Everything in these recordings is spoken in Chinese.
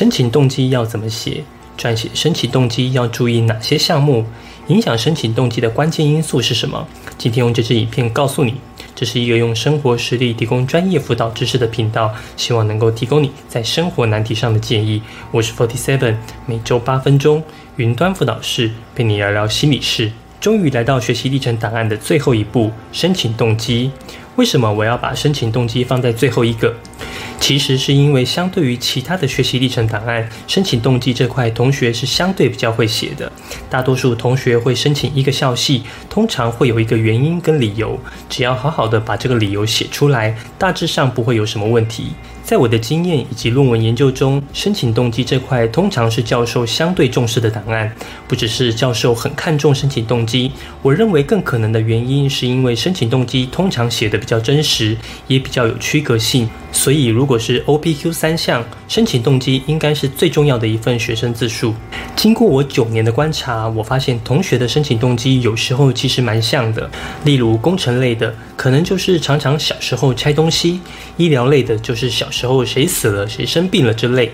申请动机要怎么写？撰写申请动机要注意哪些项目？影响申请动机的关键因素是什么？今天用这支影片告诉你。这是一个用生活实例提供专业辅导知识的频道，希望能够提供你在生活难题上的建议。我是 Forty Seven，每周八分钟云端辅导室陪你聊聊心理事。终于来到学习历程档案的最后一步——申请动机。为什么我要把申请动机放在最后一个？其实是因为，相对于其他的学习历程档案，申请动机这块，同学是相对比较会写的。大多数同学会申请一个校系，通常会有一个原因跟理由，只要好好的把这个理由写出来，大致上不会有什么问题。在我的经验以及论文研究中，申请动机这块通常是教授相对重视的档案。不只是教授很看重申请动机，我认为更可能的原因是因为申请动机通常写的比较真实，也比较有区隔性。所以，如果是 OPQ 三项，申请动机应该是最重要的一份学生自述。经过我九年的观察，我发现同学的申请动机有时候其实蛮像的。例如工程类的，可能就是常常小时候拆东西；医疗类的，就是小时候谁死了、谁生病了之类。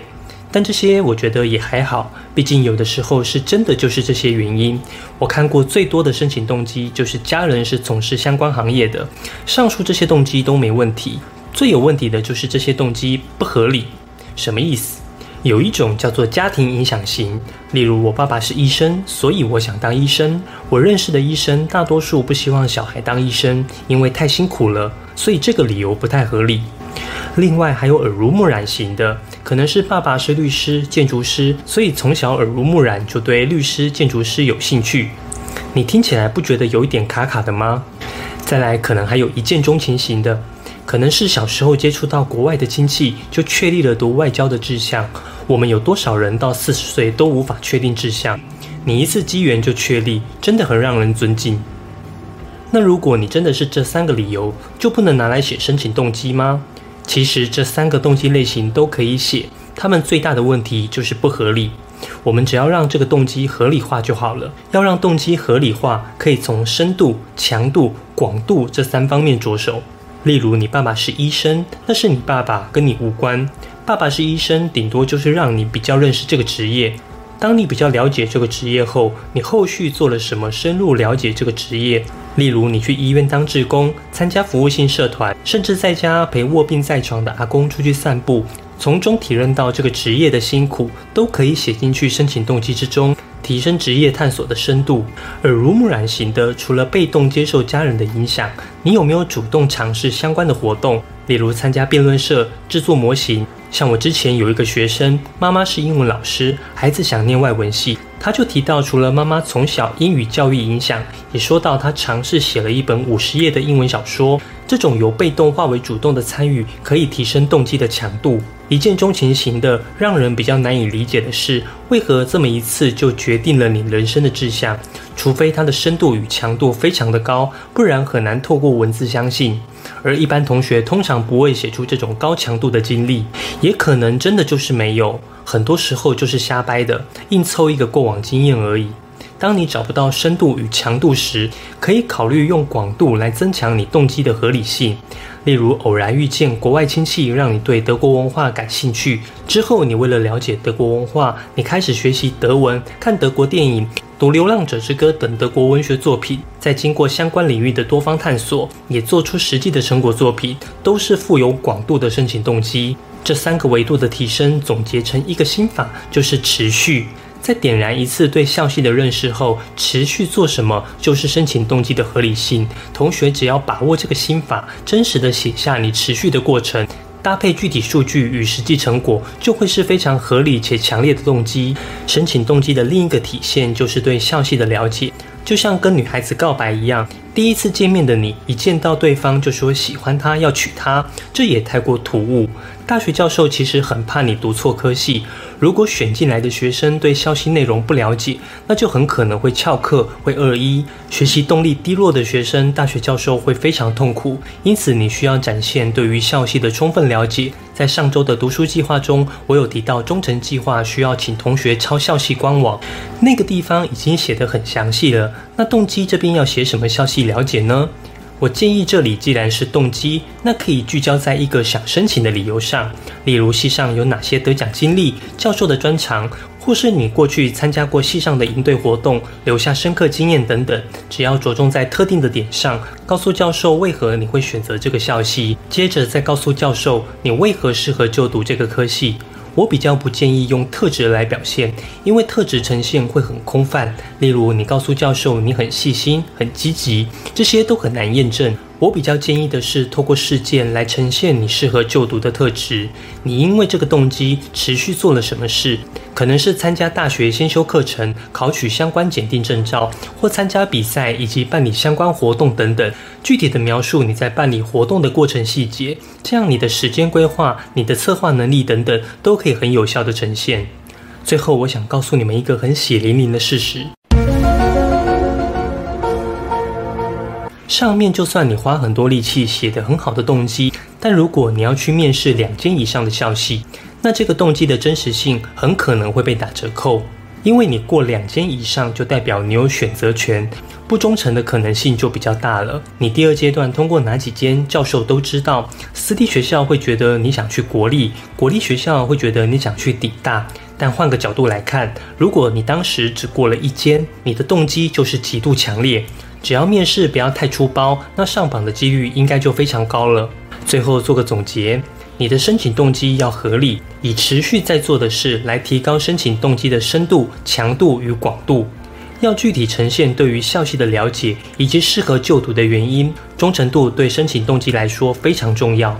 但这些我觉得也还好，毕竟有的时候是真的就是这些原因。我看过最多的申请动机就是家人是从事相关行业的，上述这些动机都没问题。最有问题的就是这些动机不合理。什么意思？有一种叫做家庭影响型，例如我爸爸是医生，所以我想当医生。我认识的医生大多数不希望小孩当医生，因为太辛苦了，所以这个理由不太合理。另外还有耳濡目染型的，可能是爸爸是律师、建筑师，所以从小耳濡目染就对律师、建筑师有兴趣。你听起来不觉得有一点卡卡的吗？再来，可能还有一见钟情型的。可能是小时候接触到国外的亲戚，就确立了读外交的志向。我们有多少人到四十岁都无法确定志向？你一次机缘就确立，真的很让人尊敬。那如果你真的是这三个理由，就不能拿来写申请动机吗？其实这三个动机类型都可以写，他们最大的问题就是不合理。我们只要让这个动机合理化就好了。要让动机合理化，可以从深度、强度、广度这三方面着手。例如，你爸爸是医生，那是你爸爸，跟你无关。爸爸是医生，顶多就是让你比较认识这个职业。当你比较了解这个职业后，你后续做了什么，深入了解这个职业。例如，你去医院当志工，参加服务性社团，甚至在家陪卧病在床的阿公出去散步，从中体认到这个职业的辛苦，都可以写进去申请动机之中。提升职业探索的深度，耳濡目染型的，除了被动接受家人的影响，你有没有主动尝试相关的活动？例如参加辩论社、制作模型。像我之前有一个学生，妈妈是英文老师，孩子想念外文系，他就提到，除了妈妈从小英语教育影响，也说到他尝试写了一本五十页的英文小说。这种由被动化为主动的参与，可以提升动机的强度。一见钟情型的，让人比较难以理解的是，为何这么一次就决定了你人生的志向？除非它的深度与强度非常的高，不然很难透过文字相信。而一般同学通常不会写出这种高强度的经历，也可能真的就是没有，很多时候就是瞎掰的，硬凑一个过往经验而已。当你找不到深度与强度时，可以考虑用广度来增强你动机的合理性。例如，偶然遇见国外亲戚，让你对德国文化感兴趣，之后你为了了解德国文化，你开始学习德文，看德国电影，读《流浪者之歌》等德国文学作品。再经过相关领域的多方探索，也做出实际的成果作品，都是富有广度的申请动机。这三个维度的提升，总结成一个心法，就是持续。在点燃一次对校系的认识后，持续做什么就是申请动机的合理性。同学只要把握这个心法，真实的写下你持续的过程，搭配具体数据与实际成果，就会是非常合理且强烈的动机。申请动机的另一个体现就是对校系的了解，就像跟女孩子告白一样。第一次见面的你，一见到对方就说喜欢他，要娶她，这也太过突兀。大学教授其实很怕你读错科系。如果选进来的学生对消息内容不了解，那就很可能会翘课，会二一。学习动力低落的学生，大学教授会非常痛苦。因此，你需要展现对于校系的充分了解。在上周的读书计划中，我有提到忠诚计划需要请同学抄校系官网，那个地方已经写得很详细了。那动机这边要写什么消息了解呢？我建议这里既然是动机，那可以聚焦在一个想申请的理由上，例如系上有哪些得奖经历、教授的专长，或是你过去参加过系上的营队活动，留下深刻经验等等。只要着重在特定的点上，告诉教授为何你会选择这个校系，接着再告诉教授你为何适合就读这个科系。我比较不建议用特质来表现，因为特质呈现会很空泛。例如，你告诉教授你很细心、很积极，这些都很难验证。我比较建议的是，透过事件来呈现你适合就读的特质。你因为这个动机持续做了什么事？可能是参加大学先修课程、考取相关检定证照，或参加比赛以及办理相关活动等等。具体的描述你在办理活动的过程细节，这样你的时间规划、你的策划能力等等，都可以很有效的呈现。最后，我想告诉你们一个很血淋淋的事实。上面就算你花很多力气写得很好的动机，但如果你要去面试两间以上的校系，那这个动机的真实性很可能会被打折扣，因为你过两间以上就代表你有选择权，不忠诚的可能性就比较大了。你第二阶段通过哪几间教授都知道，私立学校会觉得你想去国立，国立学校会觉得你想去底大。但换个角度来看，如果你当时只过了一间，你的动机就是极度强烈。只要面试不要太粗暴，那上榜的几率应该就非常高了。最后做个总结，你的申请动机要合理，以持续在做的事来提高申请动机的深度、强度与广度，要具体呈现对于校系的了解以及适合就读的原因，忠诚度对申请动机来说非常重要。